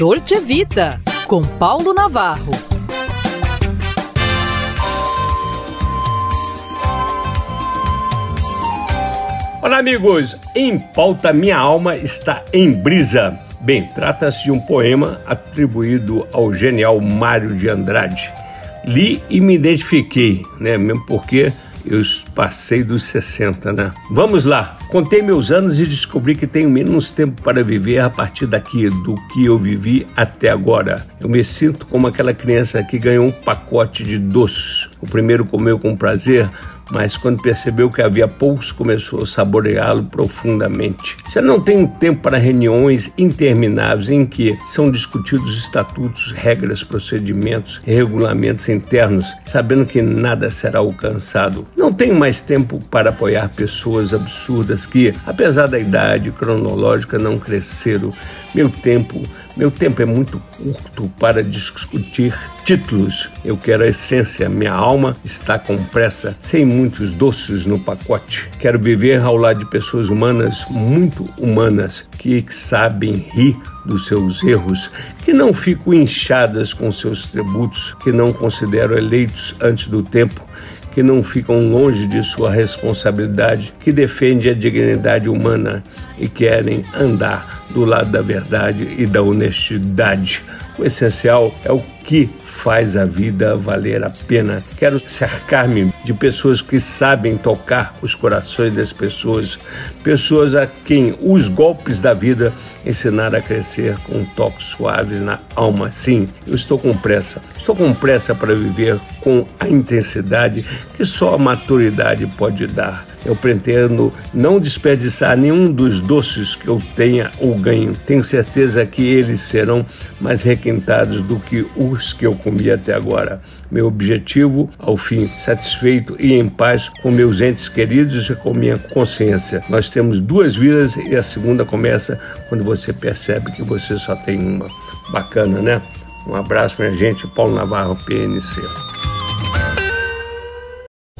Dolce Vita, com Paulo Navarro. Olá, amigos! Em pauta, minha alma está em brisa. Bem, trata-se de um poema atribuído ao genial Mário de Andrade. Li e me identifiquei, né? Mesmo porque eu passei dos 60, né? Vamos lá. Contei meus anos e descobri que tenho menos tempo para viver a partir daqui do que eu vivi até agora. Eu me sinto como aquela criança que ganhou um pacote de doces. O primeiro comeu com prazer, mas quando percebeu que havia poucos, começou a saboreá-lo profundamente. Já não tem tempo para reuniões intermináveis em que são discutidos estatutos, regras, procedimentos e regulamentos internos, sabendo que nada será alcançado. Não tenho mais tempo para apoiar pessoas absurdas que, apesar da idade cronológica, não cresceram. Meu tempo, meu tempo é muito curto para discutir títulos. Eu quero a essência, minha alma está com pressa, sem muitos doces no pacote. Quero viver ao lado de pessoas humanas, muito humanas, que sabem rir dos seus erros, que não ficam inchadas com seus tributos, que não consideram eleitos antes do tempo, que não ficam longe de sua responsabilidade, que defendem a dignidade humana e querem andar do lado da verdade e da honestidade. O essencial é o que faz a vida valer a pena. Quero cercar-me de pessoas que sabem tocar os corações das pessoas, pessoas a quem os golpes da vida ensinaram a crescer com toques suaves na alma. Sim, eu estou com pressa. Estou com pressa para viver com a intensidade que só a maturidade pode dar. Eu pretendo não desperdiçar nenhum dos doces que eu tenha ou ganho. Tenho certeza que eles serão mais requintados do que os que eu comi até agora. Meu objetivo, ao fim, satisfeito e em paz com meus entes queridos e com minha consciência. Nós temos duas vidas e a segunda começa quando você percebe que você só tem uma. Bacana, né? Um abraço, minha gente. Paulo Navarro, PNC.